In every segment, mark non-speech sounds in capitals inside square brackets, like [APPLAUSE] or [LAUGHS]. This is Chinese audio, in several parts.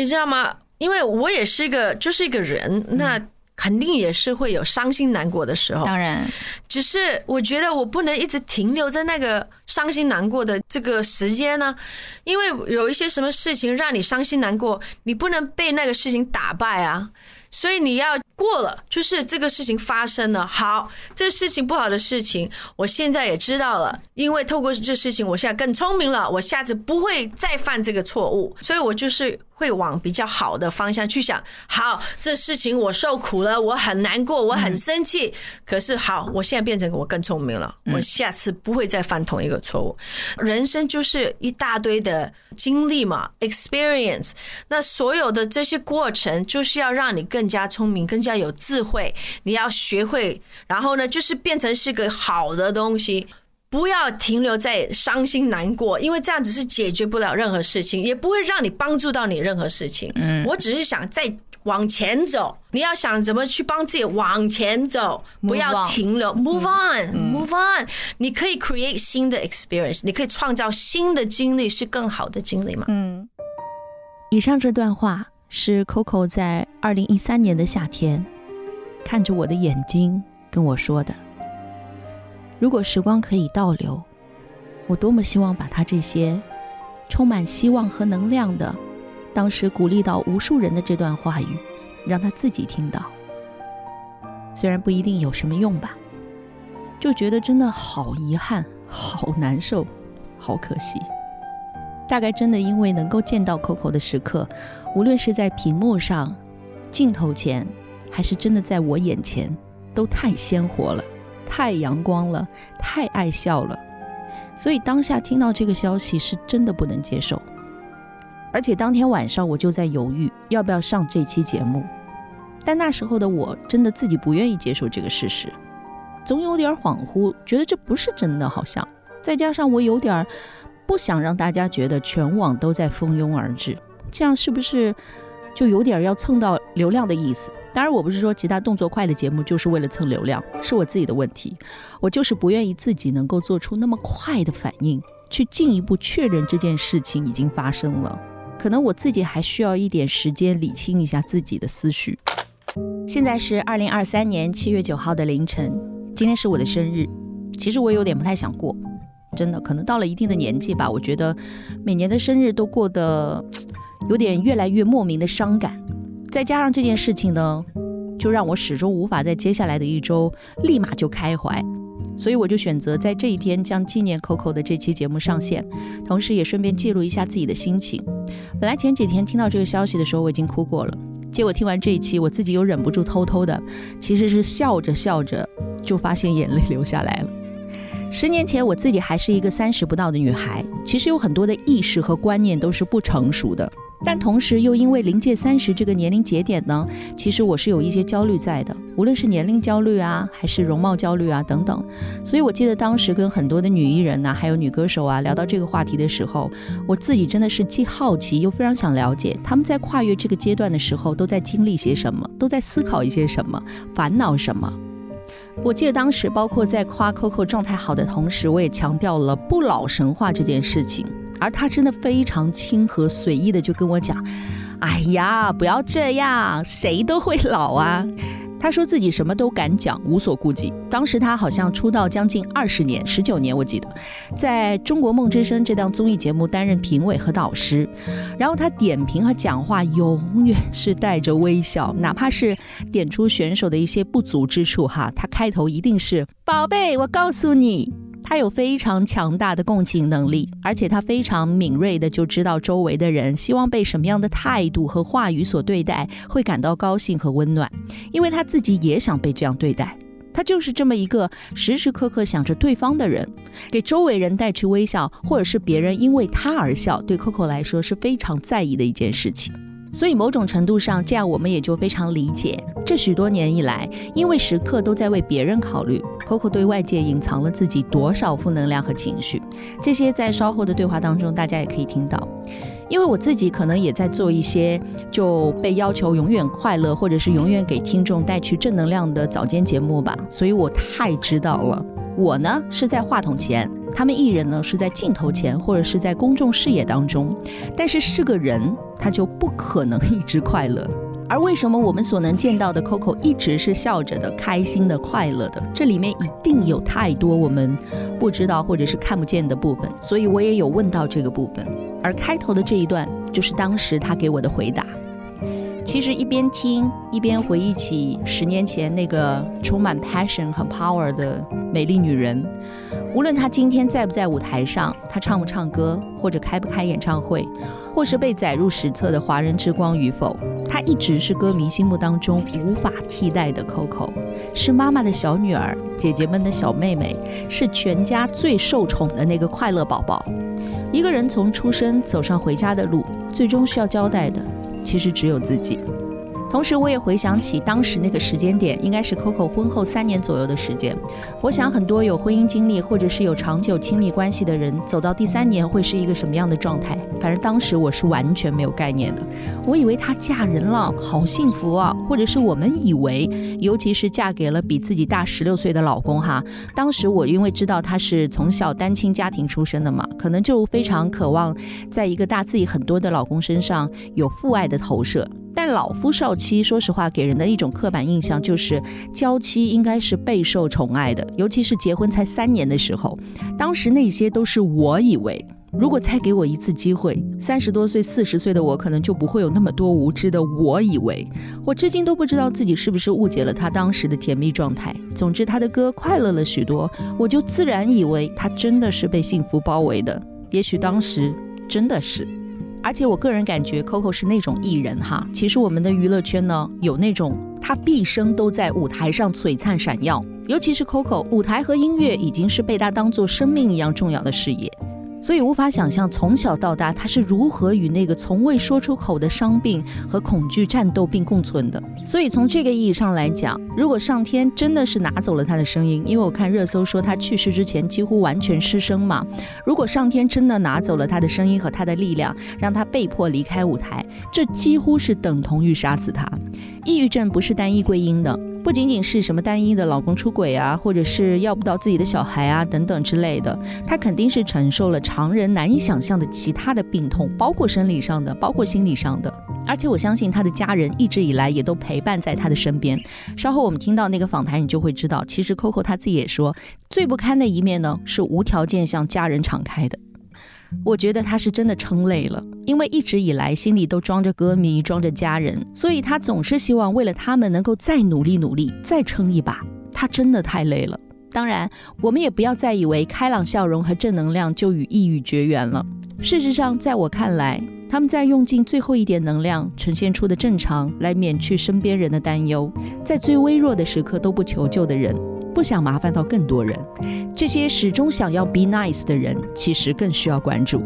你知道吗？因为我也是一个，就是一个人，那肯定也是会有伤心难过的时候。当然，只是我觉得我不能一直停留在那个伤心难过的这个时间呢，因为有一些什么事情让你伤心难过，你不能被那个事情打败啊。所以你要过了，就是这个事情发生了。好，这事情不好的事情，我现在也知道了。因为透过这事情，我现在更聪明了，我下次不会再犯这个错误。所以我就是会往比较好的方向去想。好，这事情我受苦了，我很难过，我很生气。可是好，我现在变成我更聪明了，我下次不会再犯同一个错误。人生就是一大堆的经历嘛，experience。那所有的这些过程，就是要让你更。更加聪明，更加有智慧。你要学会，然后呢，就是变成是个好的东西，不要停留在伤心难过，因为这样子是解决不了任何事情，也不会让你帮助到你任何事情。嗯，我只是想再往前走。你要想怎么去帮自己往前走，不要停留，move on，move on。你可以 create 新的 experience，你可以创造新的经历，是更好的经历嘛？嗯。以上这段话。是 Coco 在二零一三年的夏天，看着我的眼睛跟我说的。如果时光可以倒流，我多么希望把他这些充满希望和能量的，当时鼓励到无数人的这段话语，让他自己听到。虽然不一定有什么用吧，就觉得真的好遗憾、好难受、好可惜。大概真的因为能够见到 Coco 的时刻，无论是在屏幕上、镜头前，还是真的在我眼前，都太鲜活了，太阳光了，太爱笑了。所以当下听到这个消息是真的不能接受，而且当天晚上我就在犹豫要不要上这期节目。但那时候的我真的自己不愿意接受这个事实，总有点恍惚，觉得这不是真的，好像再加上我有点。不想让大家觉得全网都在蜂拥而至，这样是不是就有点要蹭到流量的意思？当然，我不是说其他动作快的节目就是为了蹭流量，是我自己的问题。我就是不愿意自己能够做出那么快的反应，去进一步确认这件事情已经发生了。可能我自己还需要一点时间理清一下自己的思绪。现在是二零二三年七月九号的凌晨，今天是我的生日，其实我有点不太想过。真的，可能到了一定的年纪吧，我觉得每年的生日都过得有点越来越莫名的伤感。再加上这件事情呢，就让我始终无法在接下来的一周立马就开怀。所以我就选择在这一天将纪念 Coco 的这期节目上线，同时也顺便记录一下自己的心情。本来前几天听到这个消息的时候，我已经哭过了，结果听完这一期，我自己又忍不住偷偷的，其实是笑着笑着就发现眼泪流下来了。十年前，我自己还是一个三十不到的女孩，其实有很多的意识和观念都是不成熟的。但同时，又因为临界三十这个年龄节点呢，其实我是有一些焦虑在的，无论是年龄焦虑啊，还是容貌焦虑啊等等。所以我记得当时跟很多的女艺人呐，还有女歌手啊聊到这个话题的时候，我自己真的是既好奇又非常想了解，他们在跨越这个阶段的时候都在经历些什么，都在思考一些什么，烦恼什么。我记得当时，包括在夸 Coco 状态好的同时，我也强调了不老神话这件事情，而他真的非常亲和随意的就跟我讲：“哎呀，不要这样，谁都会老啊。”他说自己什么都敢讲，无所顾忌。当时他好像出道将近二十年，十九年我记得，在中国梦之声这档综艺节目担任评委和导师。然后他点评和讲话永远是带着微笑，哪怕是点出选手的一些不足之处，哈，他开头一定是“宝贝，我告诉你”。他有非常强大的共情能力，而且他非常敏锐的就知道周围的人希望被什么样的态度和话语所对待，会感到高兴和温暖，因为他自己也想被这样对待。他就是这么一个时时刻刻想着对方的人，给周围人带去微笑，或者是别人因为他而笑，对 Coco 来说是非常在意的一件事情。所以某种程度上，这样我们也就非常理解，这许多年以来，因为时刻都在为别人考虑，Coco 对外界隐藏了自己多少负能量和情绪。这些在稍后的对话当中，大家也可以听到。因为我自己可能也在做一些就被要求永远快乐，或者是永远给听众带去正能量的早间节目吧，所以我太知道了。我呢是在话筒前，他们艺人呢是在镜头前或者是在公众视野当中。但是是个人，他就不可能一直快乐。而为什么我们所能见到的 Coco 一直是笑着的、开心的、快乐的？这里面一定有太多我们不知道或者是看不见的部分。所以我也有问到这个部分。而开头的这一段就是当时他给我的回答。其实一边听一边回忆起十年前那个充满 passion 和 power 的美丽女人，无论她今天在不在舞台上，她唱不唱歌，或者开不开演唱会，或是被载入史册的华人之光与否，她一直是歌迷心目当中无法替代的 Coco，是妈妈的小女儿，姐姐们的小妹妹，是全家最受宠的那个快乐宝宝。一个人从出生走上回家的路，最终需要交代的。其实只有自己。同时，我也回想起当时那个时间点，应该是 Coco 婚后三年左右的时间。我想，很多有婚姻经历或者是有长久亲密关系的人，走到第三年会是一个什么样的状态？反正当时我是完全没有概念的。我以为她嫁人了，好幸福啊！或者是我们以为，尤其是嫁给了比自己大十六岁的老公哈。当时我因为知道她是从小单亲家庭出身的嘛，可能就非常渴望在一个大自己很多的老公身上有父爱的投射。但老夫少妻，说实话，给人的一种刻板印象就是，娇妻应该是备受宠爱的，尤其是结婚才三年的时候。当时那些都是我以为，如果再给我一次机会，三十多岁、四十岁的我，可能就不会有那么多无知的我以为。我至今都不知道自己是不是误解了他当时的甜蜜状态。总之，他的歌快乐了许多，我就自然以为他真的是被幸福包围的。也许当时真的是。而且我个人感觉，Coco 是那种艺人哈。其实我们的娱乐圈呢，有那种他毕生都在舞台上璀璨闪耀，尤其是 Coco，舞台和音乐已经是被他当做生命一样重要的事业。所以无法想象从小到大他是如何与那个从未说出口的伤病和恐惧战斗并共存的。所以从这个意义上来讲，如果上天真的是拿走了他的声音，因为我看热搜说他去世之前几乎完全失声嘛。如果上天真的拿走了他的声音和他的力量，让他被迫离开舞台，这几乎是等同于杀死他。抑郁症不是单一归因的。不仅仅是什么单一的老公出轨啊，或者是要不到自己的小孩啊等等之类的，她肯定是承受了常人难以想象的其他的病痛，包括生理上的，包括心理上的。而且我相信她的家人一直以来也都陪伴在她的身边。稍后我们听到那个访谈，你就会知道，其实 Coco 她自己也说，最不堪的一面呢，是无条件向家人敞开的。我觉得他是真的撑累了，因为一直以来心里都装着歌迷，装着家人，所以他总是希望为了他们能够再努力努力，再撑一把。他真的太累了。当然，我们也不要再以为开朗笑容和正能量就与抑郁绝缘了。事实上，在我看来，他们在用尽最后一点能量呈现出的正常，来免去身边人的担忧，在最微弱的时刻都不求救的人。不想麻烦到更多人，这些始终想要 be nice 的人，其实更需要关注。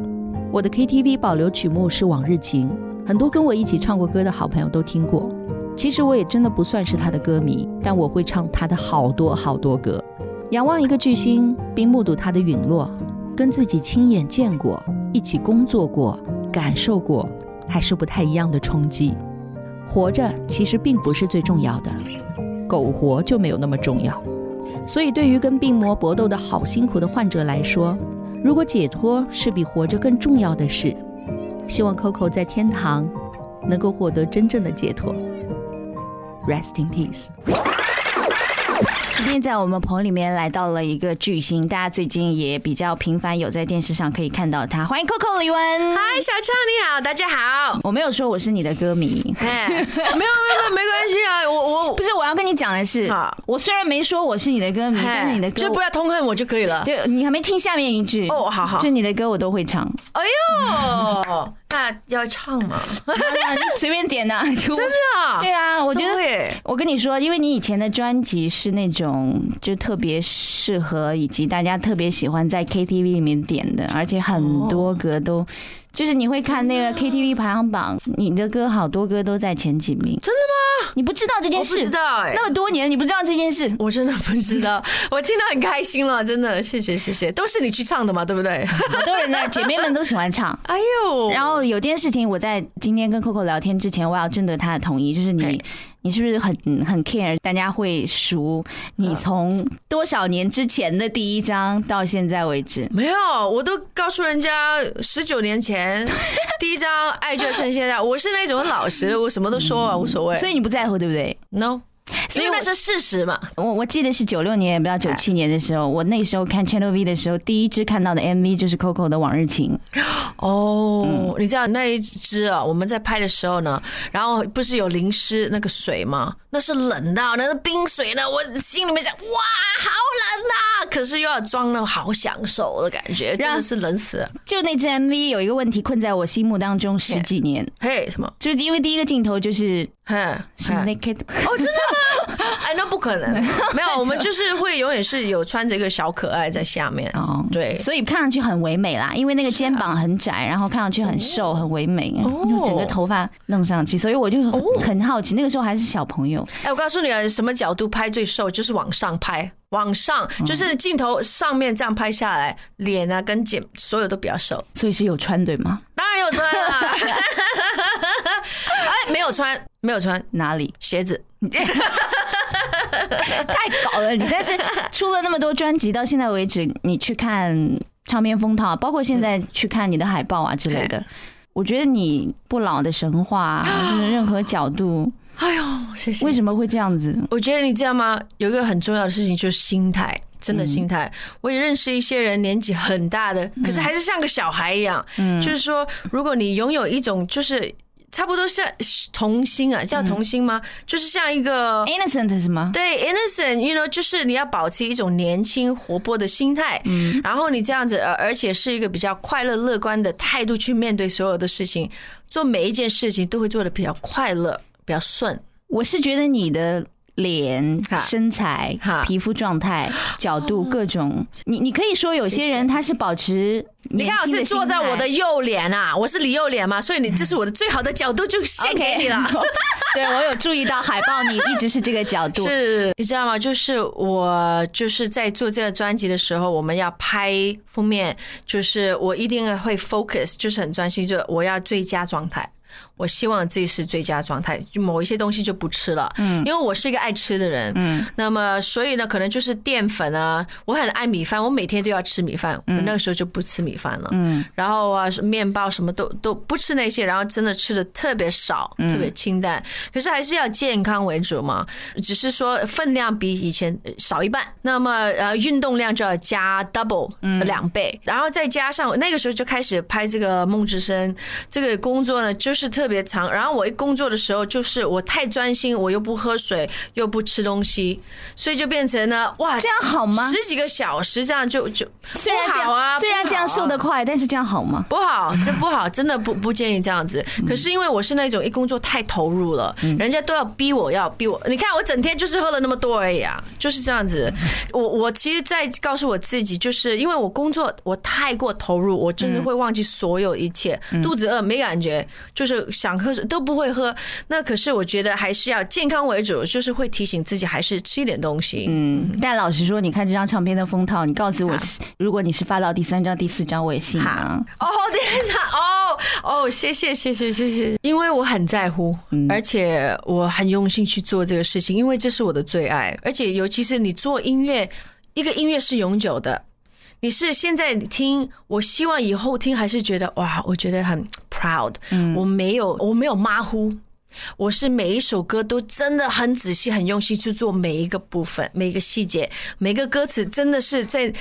我的 KTV 保留曲目是《往日情》，很多跟我一起唱过歌的好朋友都听过。其实我也真的不算是他的歌迷，但我会唱他的好多好多歌。仰望一个巨星，并目睹他的陨落，跟自己亲眼见过、一起工作过、感受过，还是不太一样的冲击。活着其实并不是最重要的，苟活就没有那么重要。所以，对于跟病魔搏斗的好辛苦的患者来说，如果解脱是比活着更重要的事，希望 Coco 在天堂能够获得真正的解脱。Rest in peace。今天在我们棚里面来到了一个巨星，大家最近也比较频繁有在电视上可以看到他。欢迎 Coco 李玟，嗨，小畅你好，大家好。我没有说我是你的歌迷，哎，没有没有没关系啊，我我不是我要跟你讲的是，我虽然没说我是你的歌迷，但是你的歌就不要痛恨我就可以了。对，你还没听下面一句哦，好好，就你的歌我都会唱。哎呦。那要唱吗？[LAUGHS] 随便点呐，真的？对啊，我觉得我跟你说，因为你以前的专辑是那种就特别适合，以及大家特别喜欢在 KTV 里面点的，而且很多歌都。就是你会看那个 KTV 排行榜，你的歌好多歌都在前几名，真的吗？你不知道这件事？不知道哎，那么多年你不知道这件事？我真的不知道，[LAUGHS] 我听到很开心了，真的，谢谢谢谢，都是你去唱的嘛，对不对？好多人呢，[LAUGHS] 姐妹们都喜欢唱。哎呦，然后有件事情，我在今天跟 Coco 聊天之前，我要征得她的同意，就是你。你是不是很很 care？大家会数你从多少年之前的第一张到现在为止？没有，我都告诉人家十九年前 [LAUGHS] 第一张《爱就趁现在》，我是那种很老实的，我什么都说啊，无所谓。所以你不在乎，对不对？no，所以那是事实嘛。我我记得是九六年，也不知道九七年的时候，我那时候看 Channel V 的时候，第一支看到的 MV 就是 Coco 的《往日情》。哦，你知道那一支啊，我们在拍的时候呢，然后不是有淋湿那个水吗？那是冷的，那是冰水呢。我心里面想，哇，好冷啊！可是又要装那种好享受的感觉，真的是冷死了。就那支 MV 有一个问题困在我心目当中十几年，嘿，什么？就是因为第一个镜头就是嘿，是 naked，[LAUGHS] 哎，那不可能，没有，[LAUGHS] 我们就是会永远是有穿着一个小可爱在下面。哦。对，所以看上去很唯美啦，因为那个肩膀很窄，然后看上去很瘦，很唯美，就整个头发弄上去，所以我就很很好奇，那个时候还是小朋友，哎，我告诉你啊，什么角度拍最瘦，就是往上拍，往上就是镜头上面这样拍下来，脸啊跟肩所有都比较瘦。所以是有穿对吗？当然有穿啦，[LAUGHS] 哎，没有穿，没有穿哪里？鞋子。[LAUGHS] 太搞了你！但是出了那么多专辑，到现在为止，你去看唱片封套，包括现在去看你的海报啊之类的，我觉得你不老的神话、啊，就是任何角度，[GASPS] 哎呦，谢谢。为什么会这样子？我觉得你知道吗？有一个很重要的事情就是心态，真的心态。我也认识一些人，年纪很大的，可是还是像个小孩一样。嗯就是说，如果你拥有一种就是差不多像童心啊，叫童心吗？就是像一个。innocent 是吗？对，innocent，you know，就是你要保持一种年轻活泼的心态，嗯，然后你这样子，呃，而且是一个比较快乐乐观的态度去面对所有的事情，做每一件事情都会做的比较快乐，比较顺。我是觉得你的脸、身材、皮肤状态、[GASPS] 角度各种，你你可以说有些人他是保持你看，我是坐在我的右脸啊，我是李右脸嘛，所以你 [LAUGHS] 这是我的最好的角度，就献给你了。[LAUGHS] 对我有注意到海报，你一直是这个角度。是，你知道吗？就是我就是在做这个专辑的时候，我们要拍封面，就是我一定会 focus，就是很专心，就我要最佳状态。我希望自己是最佳状态，就某一些东西就不吃了，嗯，因为我是一个爱吃的人，嗯，那么所以呢，可能就是淀粉啊，我很爱米饭，我每天都要吃米饭，我那个时候就不吃米饭了，嗯，然后啊，面包什么都都不吃那些，然后真的吃的特别少，特别清淡，可是还是要健康为主嘛，只是说分量比以前少一半，那么呃运动量就要加 double 两倍，然后再加上那个时候就开始拍这个梦之声这个工作呢，就是特别长。然后我一工作的时候，就是我太专心，我又不喝水，又不吃东西，所以就变成了，哇，这样好吗？十几个小时这样就就虽然好啊，样，虽然这样瘦得快，但是这样好吗？不好，这不好，真的不 [LAUGHS] 不建议这样子。可是因为我是那种一工作太投入了，人家都要逼我要逼我。你看我整天就是喝了那么多而已啊，就是这样子。我我其实，在告诉我自己，就是因为我工作我太过投入，我真的会忘记所有一切。肚子饿没感觉，就是想喝水都不会喝。那可是我觉得还是要健康为主，就是会提醒自己还是吃一点东西。嗯，但老实说，你看这张唱片的封套，你告诉我，如果你是发到第三张、第四张，我也信啊。哦，第三张，哦哦，谢谢谢谢谢谢，因为我很在乎，而且我很用心去做这个事情，因为这是我的最爱，而且尤其是你做音乐，一个音乐是永久的。你是现在听，我希望以后听还是觉得哇，我觉得很 proud，我没有我没有马虎，我是每一首歌都真的很仔细、很用心去做每一个部分、每一个细节、每个歌词，真的是在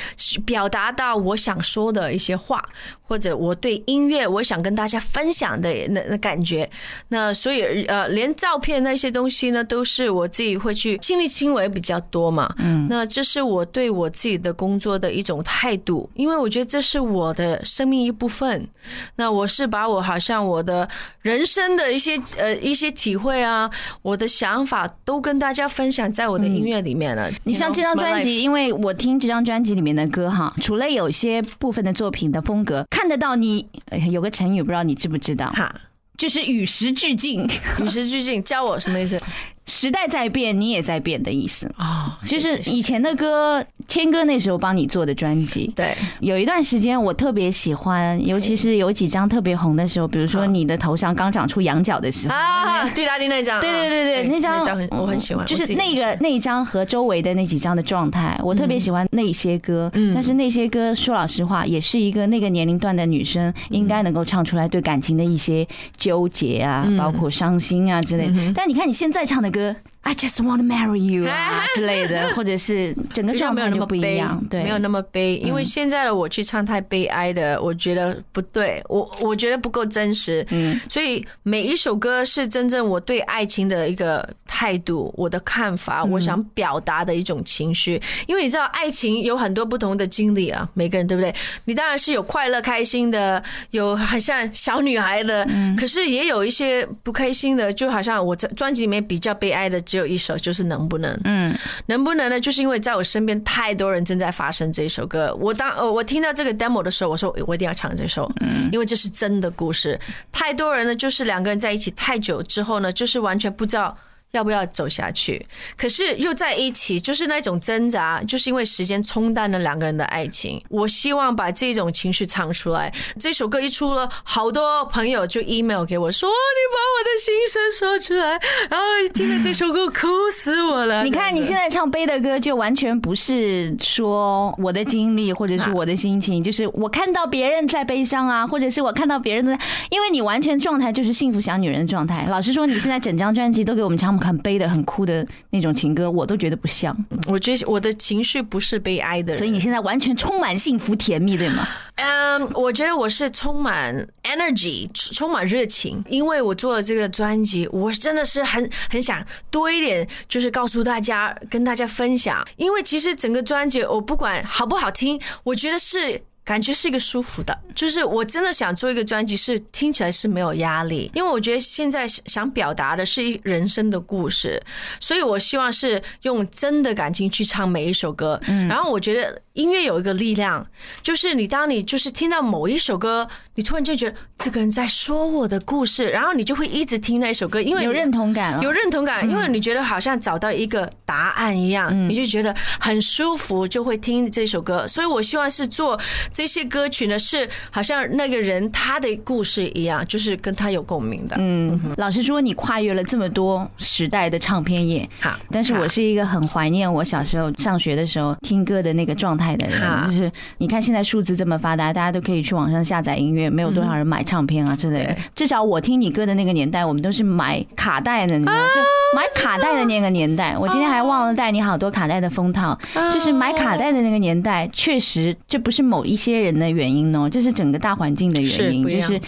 表达到我想说的一些话，或者我对音乐我想跟大家分享的那那感觉。那所以呃，连照片那些东西呢，都是我自己会去亲力亲为比较多嘛。嗯，那这是我对我自己的工作的一种态度，因为我觉得这是我的生命一部分。那我是把我好像我的人生的一些呃一些体会啊，我的想法都跟大家分享在我的音乐里面了。你像这张专辑，因为我听这张专辑里面的歌哈，除了有些部分的作品的风格看得到你，哎有个成语不知道你知不知道，哈，就是与时俱进。[LAUGHS] 与时俱进，教我什么意思？时代在变，你也在变的意思。哦，就是以前的歌，谦哥那时候帮你做的专辑，对，有一段时间我特别喜欢，尤其是有几张特别红的时候，比如说你的头上刚长出羊角的时候。啊，滴答滴那张，对对对对，那张我很喜欢，就是那个那一张和周围的那几张的状态，我特别喜欢那些歌。嗯但是那些歌，说老实话，也是一个那个年龄段的女生应该能够唱出来对感情的一些纠结啊，嗯包括伤心啊之类的。但你看你现在唱的歌。I just want to marry you 啊 [LAUGHS] 之类的，[LAUGHS] 或者是整个比较没有状态就那么悲不一样，，对，没有那么悲，因为现在的我去唱太悲哀的，我觉得不对，我我觉得不够真实，嗯所以每一首歌是真正我对爱情的一个态度，我的看法，我想表达的一种情绪。因为你知道，爱情有很多不同的经历啊，每个人对不对？你当然是有快乐开心的，有很像小女孩的，可是也有一些不开心的，就好像我在专辑里面比较悲哀的只有一首，就是能不能。嗯，能不能呢？就是因为在我身边太多人正在发生这首歌，我当呃我听到这个 demo 的时候，我说我一定要唱这首，嗯因为这是真的故事。太多人呢，就是两个人在一起太久之后呢，就是完全不知道。要不要走下去？可是又在一起，就是那种挣扎，就是因为时间冲淡了两个人的爱情。我希望把这种情绪唱出来。这首歌一出了，好多朋友就 email 给我说：“你把我的心声说出来。”然后听了这首歌，哭死我了。你看你现在唱悲的歌，就完全不是说我的经历或者是我的心情，就是我看到别人在悲伤啊，或者是我看到别人的，因为你完全状态就是幸福小女人的状态。老实说，你现在整张专辑都给我们唱很悲的、很哭的那种情歌，我都觉得不像。我觉得我的情绪不是悲哀的，所以你现在完全充满幸福甜蜜，对吗？嗯，我觉得我是充满 energy，充满热情，因为我做了这个专辑，我真的是很很想多一点，就是告诉大家，跟大家分享。因为其实整个专辑，我不管好不好听，我觉得是。感觉是一个舒服的，就是我真的想做一个专辑，是听起来是没有压力，因为我觉得现在想表达的是一人生的故事，所以我希望是用真的感情去唱每一首歌。嗯然后我觉得音乐有一个力量，就是你当你就是听到某一首歌，你突然就觉得这个人在说我的故事，然后你就会一直听那首歌，因为有认同感了。有认同感，因为你觉得好像找到一个答案一样，你就觉得很舒服，就会听这首歌。所以我希望是做这些歌曲呢，是好像那个人他的故事一样，就是跟他有共鸣的。嗯，老实说，你跨越了这么多时代的唱片业，好，但是我是一个很怀念我小时候上学的时候听歌的那个状态的人。哈就是你看现在数字这么发达，大家都可以去网上下载音乐，没有多少人买唱片啊之类的。至少我听你歌的那个年代，我们都是买卡带的，你知道吗？就买卡带的那个年代。我今天还忘了带你好多卡带的封套，就是买卡带的那个年代，确实这不是某一些人的原因哦，这是整个大环境的原因，就是。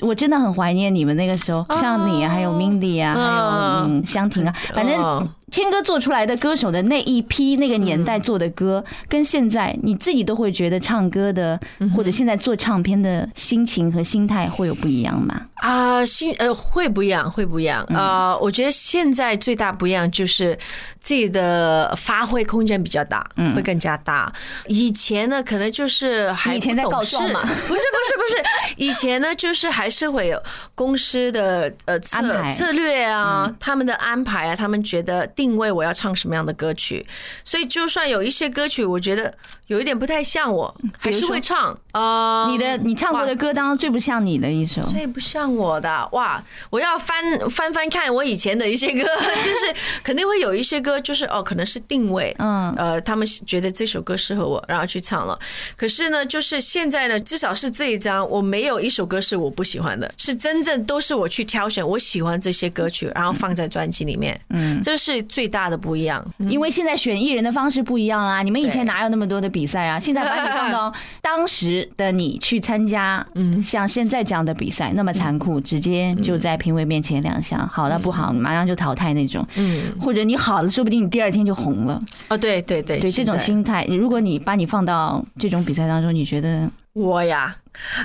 我真的很怀念你们那个时候，像你啊，还有 Mindy 啊，还有嗯。香婷啊，反正哦谦哥做出来的歌手的那一批那个年代做的歌，跟现在你自己都会觉得唱歌的或者现在做唱片的心情和心态会有不一样吗？啊，心呃会不一样，会不一样。呃，我觉得现在最大不一样就是自己的发挥空间比较大，会更加大。以前呢，可能就是还以前在告状嘛。不是 [LAUGHS] 不是不是，以前呢就是还是会有公司的呃策安排。策略啊，他们的安排啊，他们觉得定位我要唱什么样的歌曲，所以就算有一些歌曲，我觉得有一点不太像我，还是会唱。呃，你的你唱过的歌当中最不像你的一首，最不像我的哇！我要翻翻翻看我以前的一些歌，[LAUGHS] 就是肯定会有一些歌，就是哦，可能是定位，嗯呃，他们觉得这首歌适合我，然后去唱了。可是呢，就是现在呢，至少是这一张，我没有一首歌是我不喜欢的，是真正都是我去挑选我喜欢这些歌曲，然后放在专辑里面。嗯，这是最大的不一样。因为现在选艺人的方式不一样啦。你们以前哪有那么多的比赛啊？[LAUGHS] 现在把你放到当时的你去参加，嗯，像现在这样的比赛那么残酷，直接就在评委面前亮相，好的不好马上就淘汰那种，嗯，或者你好了，说不定你第二天就红了。哦，对对对，对这种心态，如果你把你放到这种比赛当中，你觉得我呀，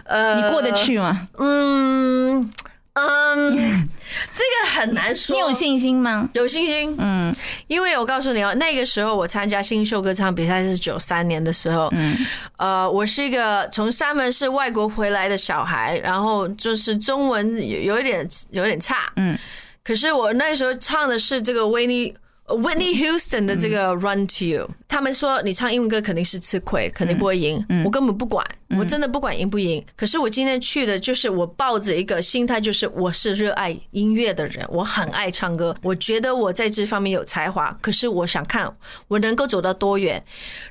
呃，你过得？去吗？嗯嗯，这个很难说。你有信心吗？有信心，嗯因为我告诉你哦，那个时候我参加新秀歌唱比赛是九三年的时候，嗯呃，我是一个从三门市外国回来的小孩，然后就是中文有有一点有一点差，嗯，可是我那时候唱的是这个维尼。Whitney Houston 的这个 Run to You，他们说你唱英文歌肯定是吃亏，肯定不会赢。我根本不管，我真的不管赢不赢。可是我今天去的就是我抱着一个心态，就是我是热爱音乐的人，我很爱唱歌，我觉得我在这方面有才华。可是我想看我能够走到多远。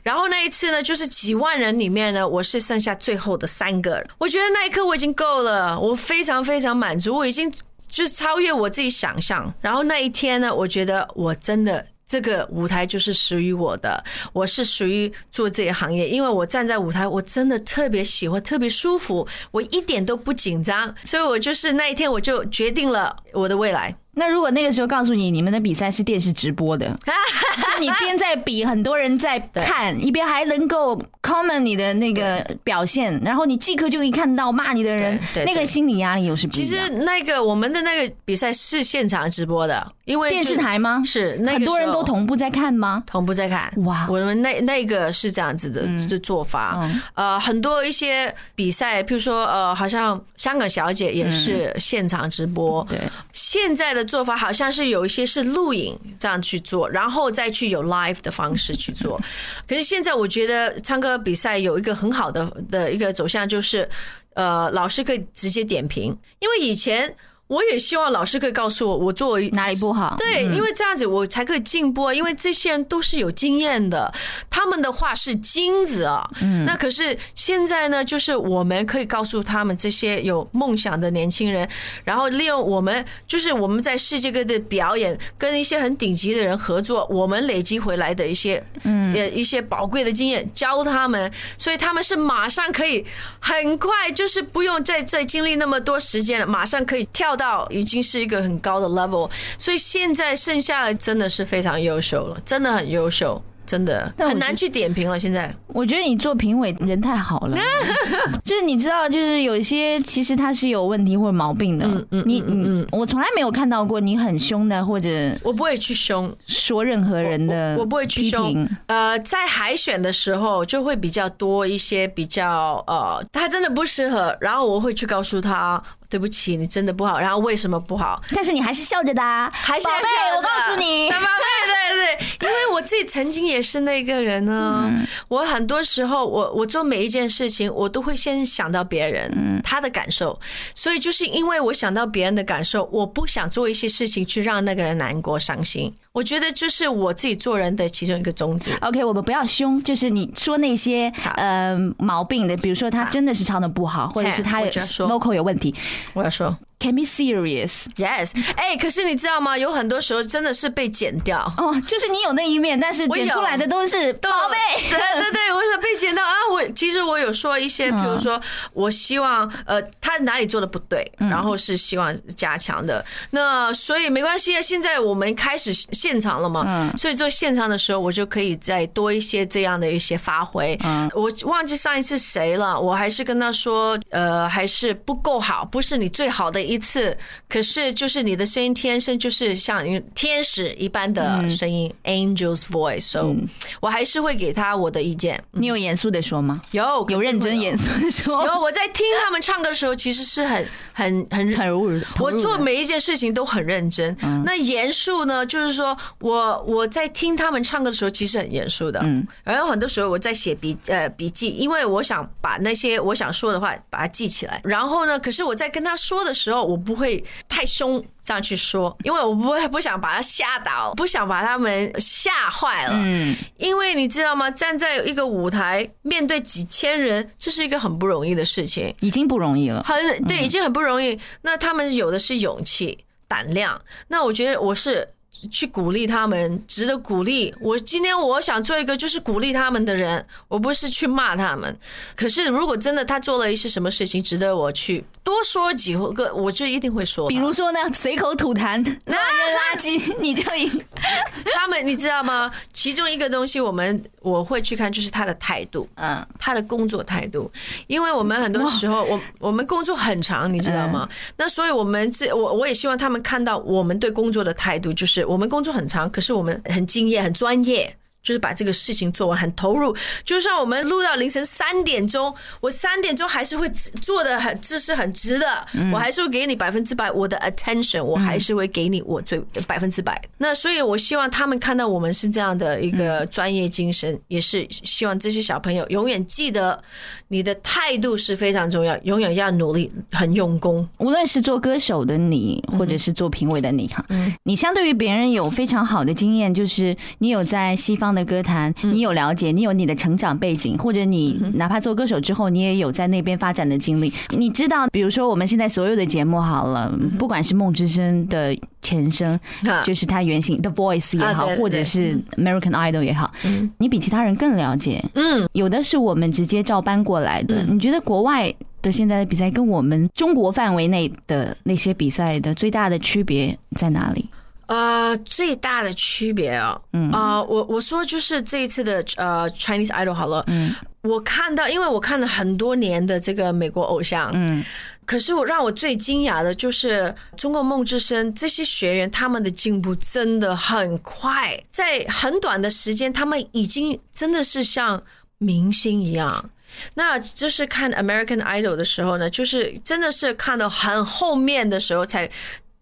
然后那一次呢，就是几万人里面呢，我是剩下最后的三个。我觉得那一刻我已经够了，我非常非常满足，我已经。就是超越我自己想象，然后那一天呢，我觉得我真的这个舞台就是属于我的，我是属于做这个行业，因为我站在舞台，我真的特别喜欢，特别舒服，我一点都不紧张，所以我就是那一天我就决定了我的未来。那如果那个时候告诉你，你们的比赛是电视直播的，[LAUGHS] 你边在比，很多人在看，一边还能够 comment 你的那个表现，然后你即刻就可以看到骂你的人，那个心理压力又是不其实那个我们的那个比赛是现场直播的，因为电视台吗？是，很多人都同步在看吗？同步在看。哇，我们那那个是这样子的这做法。呃，很多一些比赛，譬如说呃，好像香港小姐也是现场直播。对，现在的。做法好像是有一些是录影这样去做，然后再去有 live 的方式去做。[LAUGHS] 可是现在我觉得唱歌比赛有一个很好的的一个走向，就是呃，老师可以直接点评，因为以前。我也希望老师可以告诉我，我做哪里不好。对，因为这样子我才可以进步啊。因为这些人都是有经验的，他们的话是金子啊。嗯。那可是现在呢，就是我们可以告诉他们这些有梦想的年轻人，然后利用我们，就是我们在世界各地表演，跟一些很顶级的人合作，我们累积回来的一些嗯一些宝贵的经验，教他们，所以他们是马上可以很快，就是不用再再经历那么多时间了，马上可以跳到。到已经是一个很高的 level，所以现在剩下的真的是非常优秀了，真的很优秀。真的很难去点评了。现在我觉得你做评委人太好了，[LAUGHS] 就是你知道，就是有一些其实他是有问题或者毛病的。嗯嗯，你你，我从来没有看到过你很凶的，或者我不会去凶说任何人的，我不会去凶。呃，在海选的时候就会比较多一些比较呃，他真的不适合，然后我会去告诉他，对不起，你真的不好，然后为什么不好？但是你还是笑着的，还是宝贝，我告诉你，宝贝，对对对，因为我自己曾经也。是那个人呢？我很多时候，我我做每一件事情，我都会先想到别人他的感受，所以就是因为我想到别人的感受，我不想做一些事情去让那个人难过伤心。我觉得就是我自己做人的其中一个宗旨。OK，我们不要凶，就是你说那些呃毛病的，比如说他真的是唱的不好，或者是他有 vocal 有问题，我要说。Can be serious, yes. 哎，可是你知道吗？有很多时候真的是被剪掉哦，就是你有那一面，但是剪出来的都是宝贝。对对对，我说被剪到啊，[LAUGHS] 我其实我有说一些，比如说我希望呃他哪里做的不对，然后是希望加强的。那所以没关系啊，现在我们开始现场了嘛，嗯，所以做现场的时候，我就可以再多一些这样的一些发挥。嗯，我忘记上一次谁了，我还是跟他说，呃，还是不够好，不是你最好的。一次，可是就是你的声音天生就是像天使一般的声音，Angel's voice，so 我还是会给他我的意见。你有严肃的说吗？有，有认真严肃的说。有，我在听他们唱歌的时候，其实是很很很 [LAUGHS] 很入。我做每一件事情都很认真。那严肃呢，就是说我我在听他们唱歌的时候，其实很严肃的。嗯，然后很多时候我在写笔呃笔记，因为我想把那些我想说的话把它记起来。然后呢，可是我在跟他说的时候。我不会太凶这样去说，因为我不会不想把他吓倒，不想把他们吓坏了。嗯，因为你知道吗？站在一个舞台面对几千人，这是一个很不容易的事情，已经不容易了。很对，已经很不容易。那他们有的是勇气、胆量。那我觉得我是。去鼓励他们，值得鼓励。我今天我想做一个就是鼓励他们的人，我不是去骂他们。可是如果真的他做了一些什么事情，值得我去多说几个，我就一定会说。比如说呢，随口吐痰、那垃圾，你就赢。[LAUGHS] 他们你知道吗？其中一个东西，我们我会去看，就是他的态度，嗯，他的工作态度。因为我们很多时候，我我们工作很长，你知道吗？那所以我们这我我也希望他们看到我们对工作的态度，就是。我们工作很长，可是我们很敬业、很专业，就是把这个事情做完，很投入。就算我们录到凌晨三点钟，我三点钟还是会做的很姿势很直的，我还是会给你百分之百我的 attention，我还是会给你我最百分之百。那所以，我希望他们看到我们是这样的一个专业精神，也是希望这些小朋友永远记得你的态度是非常重要，永远要努力、很用功。无论是做歌手的你，或者是做评委的你哈，你相对于别人有非常好的经验，就是你有在西方。的歌坛，你有了解，你有你的成长背景，或者你哪怕做歌手之后，你也有在那边发展的经历。你知道，比如说我们现在所有的节目好了，不管是梦之声的前身，就是它原型 The Voice 也好，或者是 American Idol 也好，你比其他人更了解。嗯，有的是我们直接照搬过来的。你觉得国外的现在的比赛跟我们中国范围内的那些比赛的最大的区别在哪里？呃，最大的区别啊，嗯啊，我我说就是这一次的呃 Chinese Idol 好了，嗯，我看到，因为我看了很多年的这个美国偶像，嗯，可是我让我最惊讶的就是中国梦之声这些学员他们的进步真的很快，在很短的时间，他们已经真的是像明星一样。那就是看 American Idol 的时候呢，就是真的是看到很后面的时候才。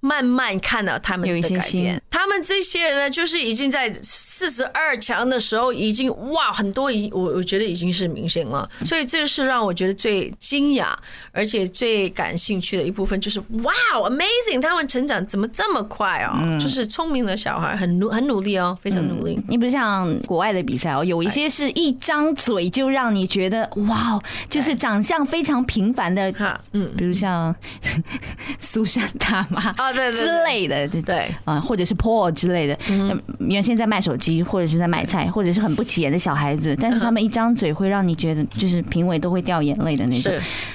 慢慢看到他们的改变，他们这些人呢，就是已经在四十二强的时候，已经哇，很多已我我觉得已经是明星了，所以这个是让我觉得最惊讶，而且最感兴趣的一部分，就是哇，amazing，他们成长怎么这么快哦？就是聪明的小孩，很努很努力哦，非常努力。你不像国外的比赛哦，有一些是一张嘴就让你觉得哇，就是长相非常平凡的，嗯，比如像 [LAUGHS] 苏珊大妈。对之类的，对对。啊，或者是 poor 之类的，原先在卖手机，或者是在买菜，或者是很不起眼的小孩子，但是他们一张嘴会让你觉得，就是评委都会掉眼泪的那种。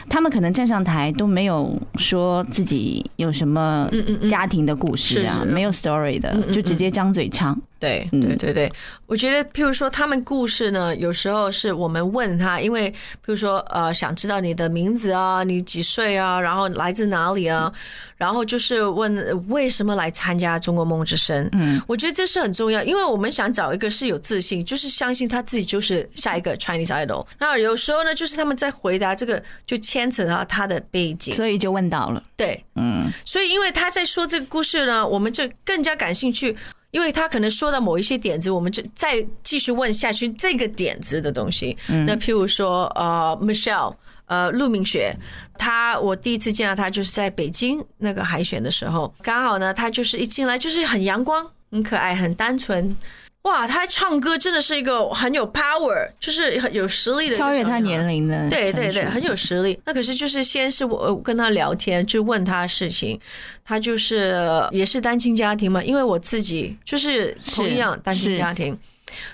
他们可能站上台都没有说自己有什么家庭的故事啊，没有 story 的，就直接张嘴唱。对对对对，我觉得，譬如说他们故事呢，有时候是我们问他，因为譬如说呃，想知道你的名字啊，你几岁啊，然后来自哪里啊，然后就是问为什么来参加中国梦之声。嗯，我觉得这是很重要，因为我们想找一个是有自信，就是相信他自己就是下一个 Chinese idol。那有时候呢，就是他们在回答这个，就牵扯到他的背景，所以就问到了。对，嗯，所以因为他在说这个故事呢，我们就更加感兴趣。因为他可能说到某一些点子，我们就再继续问下去这个点子的东西。那譬如说，呃，Michelle，呃，陆明雪，他我第一次见到他就是在北京那个海选的时候，刚好呢，他就是一进来就是很阳光、很可爱、很单纯。哇，他唱歌真的是一个很有 power，就是很有实力的，超越他年龄的，对对对，很有实力。那可是就是先是我跟他聊天，就问他事情，他就是也是单亲家庭嘛，因为我自己就是同样单亲家庭。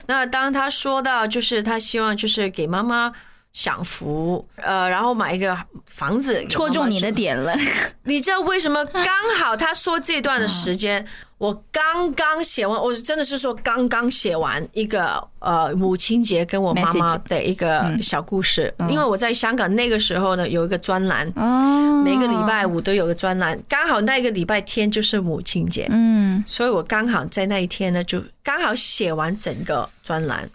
那当他说到就是他希望就是给妈妈享福，呃，然后买一个房子，戳中你的点了。你知道为什么刚好他说这段的时间？我刚刚写完，我真的是说刚刚写完一个呃母亲节跟我妈妈的一个小故事，因为我在香港那个时候呢有一个专栏，每个礼拜五都有个专栏，刚好那个礼拜天就是母亲节，嗯，所以我刚好在那一天呢就刚好写完整个专栏。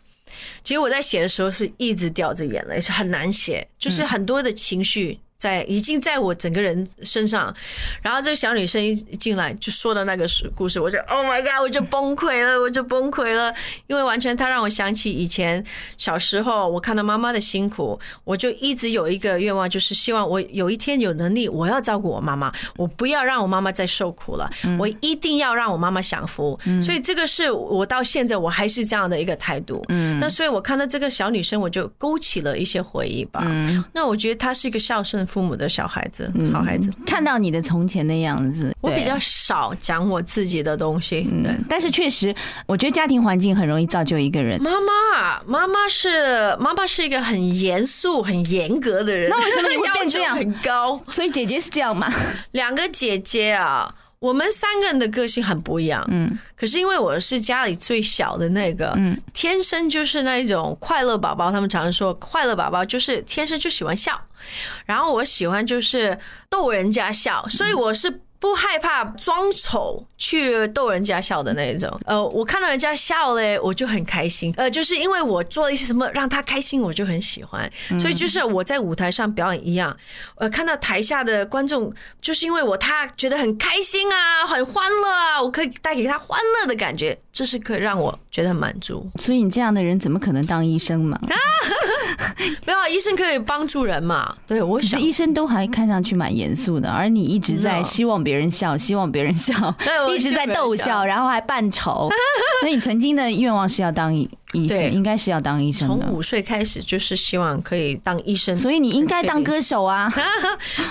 其实我在写的时候是一直掉着眼泪，是很难写，就是很多的情绪。在已经在我整个人身上，然后这个小女生一进来就说的那个故事，我就 Oh my God，我就崩溃了，我就崩溃了，因为完全她让我想起以前小时候，我看到妈妈的辛苦，我就一直有一个愿望，就是希望我有一天有能力，我要照顾我妈妈，我不要让我妈妈再受苦了，我一定要让我妈妈享福。所以这个是我到现在我还是这样的一个态度。嗯，那所以我看到这个小女生，我就勾起了一些回忆吧。嗯，那我觉得她是一个孝顺。父母的小孩子，好孩子，看到你的从前的样子。我比较少讲我自己的东西，对，但是确实，我觉得家庭环境很容易造就一个人。妈妈，妈妈是妈妈是一个很严肃、很严格的人。那为什么你会变这样？[LAUGHS] 很高，所以姐姐是这样吗？两个姐姐啊。我们三个人的个性很不一样，嗯，可是因为我是家里最小的那个，嗯，天生就是那一种快乐宝宝。他们常常说，快乐宝宝就是天生就喜欢笑，然后我喜欢就是逗人家笑，所以我是不害怕装丑去逗人家笑的那一种。呃，我看到人家笑嘞，我就很开心。呃，就是因为我做了一些什么让他开心，我就很喜欢。所以就是我在舞台上表演一样，呃，看到台下的观众，就是因为我他觉得很开心啊，很欢乐啊，我可以带给他欢乐的感觉，这是可以让我觉得很满足。所以你这样的人怎么可能当医生嘛？[LAUGHS] 没有，啊，医生可以帮助人嘛？对我是，医生都还看上去蛮严肃的，而你一直在希望别人笑，希望别人笑，一直在逗笑，然后还扮丑。[LAUGHS] 那你曾经的愿望是要当医医生，应该是要当医生。从五岁开始就是希望可以当医生，所以你应该当歌手啊，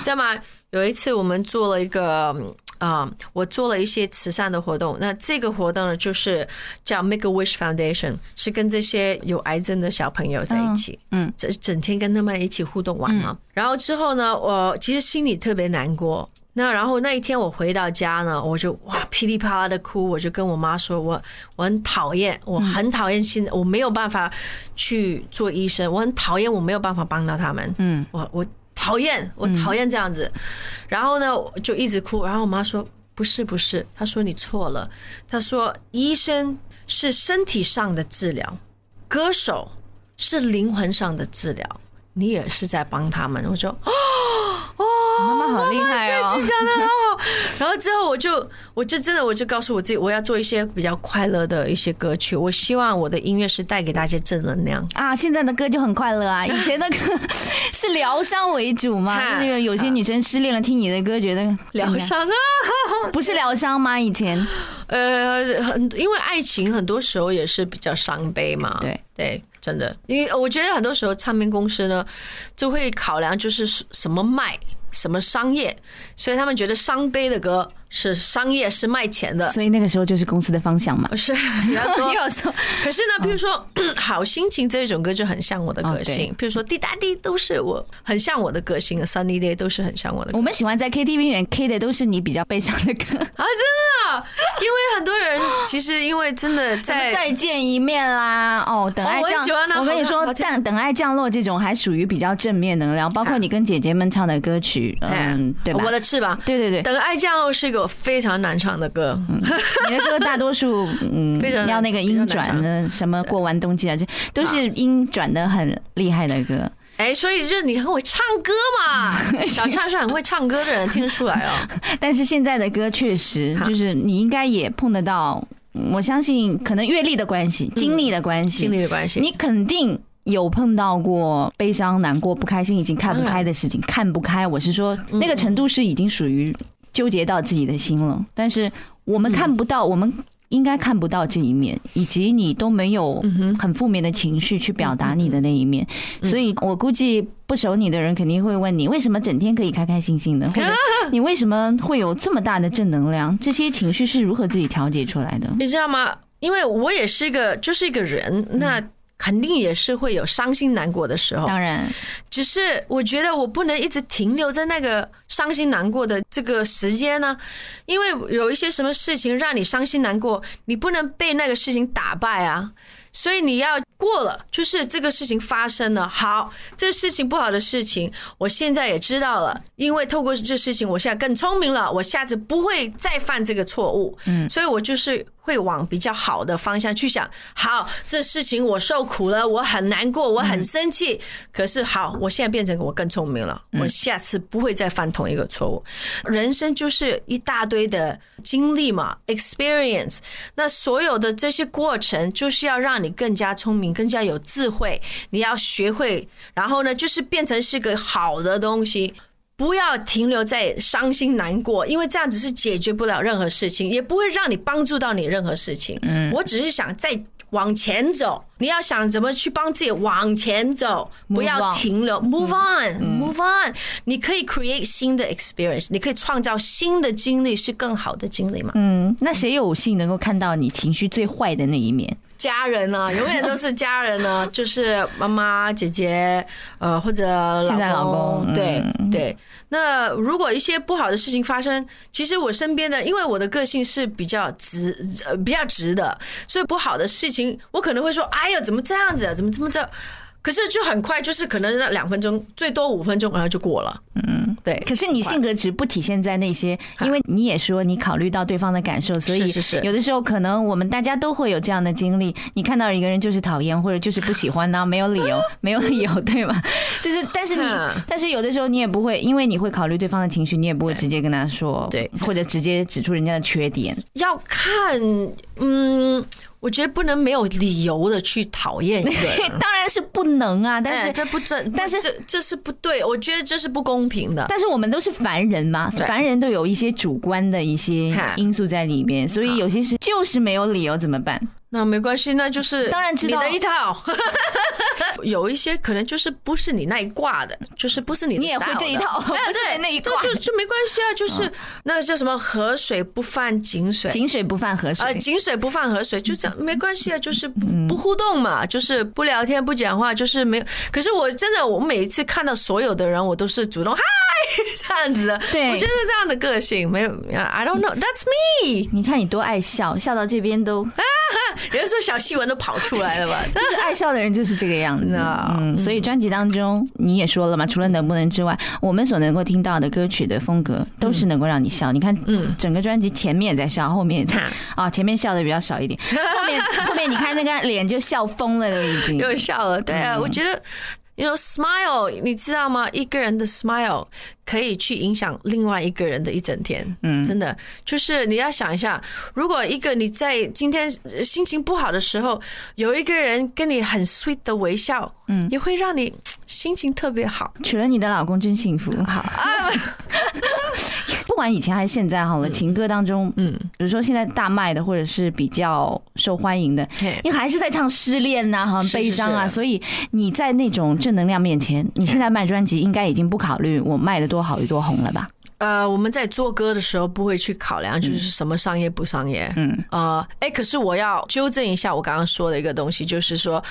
知道吗？有一次我们做了一个。啊，我做了一些慈善的活动。那这个活动呢，就是叫 Make a Wish Foundation，是跟这些有癌症的小朋友在一起，嗯，整整天跟他们一起互动玩嘛。然后之后呢，我其实心里特别难过。那然后那一天我回到家呢，我就哇噼里啪啦的哭，我就跟我妈说，我我很讨厌，我很讨厌现在我没有办法去做医生，我很讨厌我没有办法帮到他们。嗯，我我。讨厌，我讨厌这样子，然后呢就一直哭，然后我妈说不是不是，她说你错了，她说医生是身体上的治疗，歌手是灵魂上的治疗，你也是在帮他们，我说哦。[GASPS] 妈妈好厉害哦！这句讲的好好。[LAUGHS] 然后之后我就，我就真的，我就告诉我自己，我要做一些比较快乐的一些歌曲。我希望我的音乐是带给大家正能量啊！现在的歌就很快乐啊，以前的歌是疗伤为主嘛。[LAUGHS] 那个有些女生失恋了，听你的歌觉得疗伤啊，[LAUGHS] 不是疗伤吗？以前，呃，很因为爱情很多时候也是比较伤悲嘛。对对，真的，因为我觉得很多时候唱片公司呢就会考量就是什么卖。什么商业？所以他们觉得伤悲的歌。是商业是卖钱的，所以那个时候就是公司的方向嘛。是，[LAUGHS] 可是呢，比如说《[CLEARS THROAT] 好心情》这种歌就很像我的个性。比如说《滴答滴》都是我很像我的个性，《Sunny Day》都是很像我的。我们喜欢在 KTV 里面 K 的都是你比较悲伤的歌啊，真的。因为很多人其实因为真的在再见一面啦，哦，等爱降。我跟你说，但等爱降落这种还属于比较正面能量，包括你跟姐姐们唱的歌曲，嗯，对吧？我的翅膀，对对对，等爱降落是一个。非常难唱的歌，[LAUGHS] 你的歌大多数嗯，要那个音转的，什么过完冬季啊，这都是音转的很厉害的歌。哎，所以就是你很会唱歌嘛，[LAUGHS] 小唱是很会唱歌的人，听得出来哦。[LAUGHS] 但是现在的歌确实就是你应该也碰得到，我相信可能阅历的关系、经历的关系、经历的关系，你肯定有碰到过悲伤、难过、不开心、已经看不开的事情。看不开，我是说那个程度是已经属于。纠结到自己的心了，但是我们看不到，我们应该看不到这一面，以及你都没有很负面的情绪去表达你的那一面，所以我估计不熟你的人肯定会问你，为什么整天可以开开心心的，或者 [LAUGHS] 你为什么会有这么大的正能量？这些情绪是如何自己调节出来的？你知道吗？因为我也是一个，就是一个人，那。肯定也是会有伤心难过的时候，当然，只是我觉得我不能一直停留在那个伤心难过的这个时间呢，因为有一些什么事情让你伤心难过，你不能被那个事情打败啊。所以你要过了，就是这个事情发生了。好，这事情不好的事情，我现在也知道了。因为透过这事情，我现在更聪明了，我下次不会再犯这个错误。嗯，所以我就是会往比较好的方向去想。好，这事情我受苦了，我很难过，我很生气。可是好，我现在变成我更聪明了，我下次不会再犯同一个错误。人生就是一大堆的经历嘛，experience。那所有的这些过程，就是要让你。你更加聪明，更加有智慧。你要学会，然后呢，就是变成是个好的东西，不要停留在伤心难过，因为这样子是解决不了任何事情，也不会让你帮助到你任何事情。嗯，我只是想再往前走。你要想怎么去帮自己往前走，不要停留，move on，move on。你可以 create 新的 experience，你可以创造新的经历，是更好的经历嘛？嗯，那谁有幸能够看到你情绪最坏的那一面？家人呢，[LAUGHS] 永远都是家人呢，就是妈妈、姐姐，呃，或者老公。对对。那如果一些不好的事情发生，其实我身边的，因为我的个性是比较直，呃，比较直的，所以不好的事情，我可能会说：“哎呀，怎么这样子？怎么这么这？”可是就很快，就是可能那两分钟，最多五分钟，然后就过了。嗯，对。可是你性格值不体现在那些，因为你也说你考虑到对方的感受，所以是是有的时候可能我们大家都会有这样的经历。你看到一个人就是讨厌或者就是不喜欢呢，没有理由，[LAUGHS] 没有理由，对吗？就是但是你，但是有的时候你也不会，因为你会考虑对方的情绪，你也不会直接跟他说，对，或者直接指出人家的缺点。要看，嗯。我觉得不能没有理由的去讨厌一个人，[LAUGHS] 当然是不能啊。但是这不正，但是这这是不对，我觉得这是不公平的。但是我们都是凡人嘛，凡人都有一些主观的一些因素在里面，所以有些事就是没有理由怎么办？那没关系，那就是当然知道你的一套。[LAUGHS] 有一些可能就是不是你那一挂的，就是不是你你也会这一套，不是那一挂，就就没关系啊。就是那个叫什么河水不犯井水，井水不犯河水，呃，井水不犯河水，就这样没关系啊。就是不互动嘛，就是不聊天不讲话，就是没有。可是我真的，我每一次看到所有的人，我都是主动嗨 [LAUGHS] 这样子的。对，我就是这样的个性，没有。I don't know, that's me。你看你多爱笑，笑到这边都。[LAUGHS] 有的时候小细纹都跑出来了吧？[LAUGHS] 就是爱笑的人就是这个样子。嗯，所以专辑当中你也说了嘛，除了能不能之外，我们所能够听到的歌曲的风格都是能够让你笑。你看，嗯，整个专辑前面也在笑，后面也在啊，前面笑的比较少一点，后面后面你看那个脸就笑疯了，都已经又笑了。对啊，我觉得。You know, smile，你知道吗？一个人的 smile 可以去影响另外一个人的一整天。嗯，真的，就是你要想一下，如果一个你在今天心情不好的时候，有一个人跟你很 sweet 的微笑，嗯，也会让你心情特别好。娶了你的老公真幸福。好。[LAUGHS] [LAUGHS] 不管以前还是现在好了，情歌当中，嗯，比如说现在大卖的或者是比较受欢迎的，你还是在唱失恋呐，很悲伤啊。所以你在那种正能量面前，你现在卖专辑应该已经不考虑我卖的多好与多红了吧？呃，我们在做歌的时候不会去考量就是什么商业不商业，嗯，呃，哎，可是我要纠正一下我刚刚说的一个东西，就是说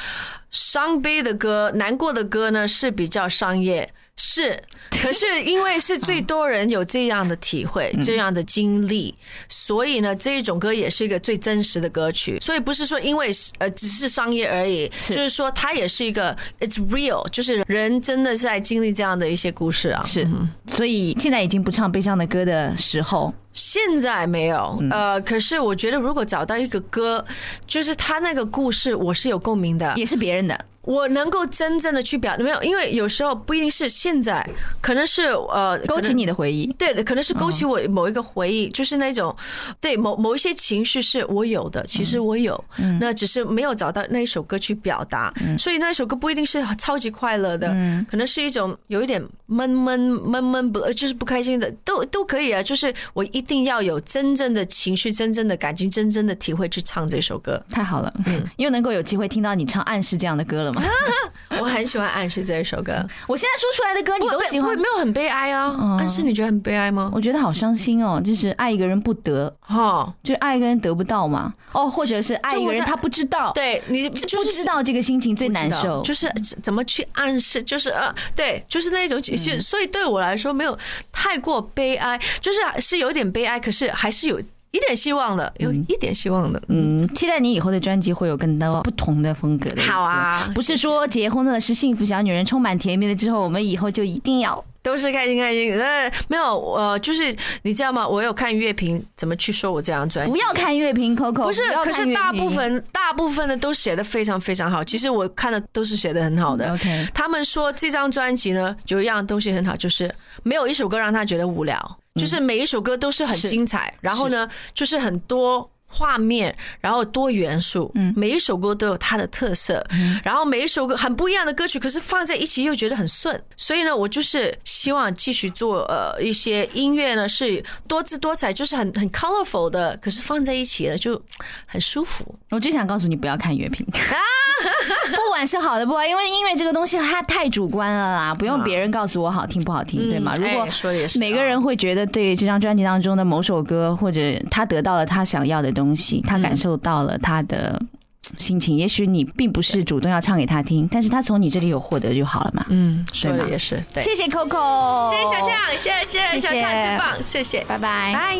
伤悲的歌、难过的歌呢是比较商业。是，可是因为是最多人有这样的体会、这样的经历，所以呢，这一种歌也是一个最真实的歌曲。所以不是说因为呃只是商业而已，就是说它也是一个 it's real，就是人真的是在经历这样的一些故事啊。是，所以现在已经不唱悲伤的歌的时候，现在没有。呃，可是我觉得如果找到一个歌，就是他那个故事，我是有共鸣的，也是别人的。我能够真正的去表没有，因为有时候不一定是现在，可能是呃勾起你的回忆，对，可能是勾起我某一个回忆，就是那种对某某一些情绪是我有的，其实我有，那只是没有找到那一首歌去表达，所以那一首歌不一定是超级快乐的，可能是一种有一点闷闷闷闷不就是不开心的，都都可以啊，就是我一定要有真正的情绪、真正的感情、真正的体会去唱这首歌，太好了，嗯，又能够有机会听到你唱《暗示》这样的歌了。[LAUGHS] 我很喜欢《暗示》这一首歌。我现在说出来的歌你都喜欢，没有很悲哀啊？《暗示》你觉得很悲哀吗？我觉得好伤心哦，就是爱一个人不得，哈，就爱一个人得不到嘛。哦，或者是爱一个人他不知道，对你不知道这个心情最难受，就是怎么去暗示，就是呃，对，就是那一种情绪。所以对我来说没有太过悲哀，就是是有点悲哀，可是还是有。一点希望的，有一点希望的，嗯，期待你以后的专辑会有更多不同的风格的。好啊，不是说结婚了是幸福小女人，充满甜蜜的之后，我们以后就一定要都是开心开心。呃，没有，呃，就是你知道吗？我有看乐评怎么去说我这张专辑，不要看乐评，Coco，不是，可是大部分大部分的都写的非常非常好。其实我看的都是写的很好的。OK，他们说这张专辑呢有一样东西很好，就是没有一首歌让他觉得无聊。就是每一首歌都是很精彩，然后呢，就是很多画面，然后多元素，嗯，每一首歌都有它的特色，嗯。然后每一首歌很不一样的歌曲，可是放在一起又觉得很顺，所以呢，我就是希望继续做呃一些音乐呢是多姿多彩，就是很很 colorful 的，可是放在一起呢就很舒服。我就想告诉你不要看乐评。[LAUGHS] [LAUGHS] 不管是好的不好，因为音乐这个东西它太主观了啦，不用别人告诉我好听不好听，对吗？如果每个人会觉得对这张专辑当中的某首歌，或者他得到了他想要的东西，他感受到了他的心情，也许你并不是主动要唱给他听，但是他从你这里有获得就好了嘛。嗯，说的也是。对。谢谢 Coco，谢谢小强，谢谢小强，真棒，谢谢，拜拜，拜。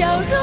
笑容。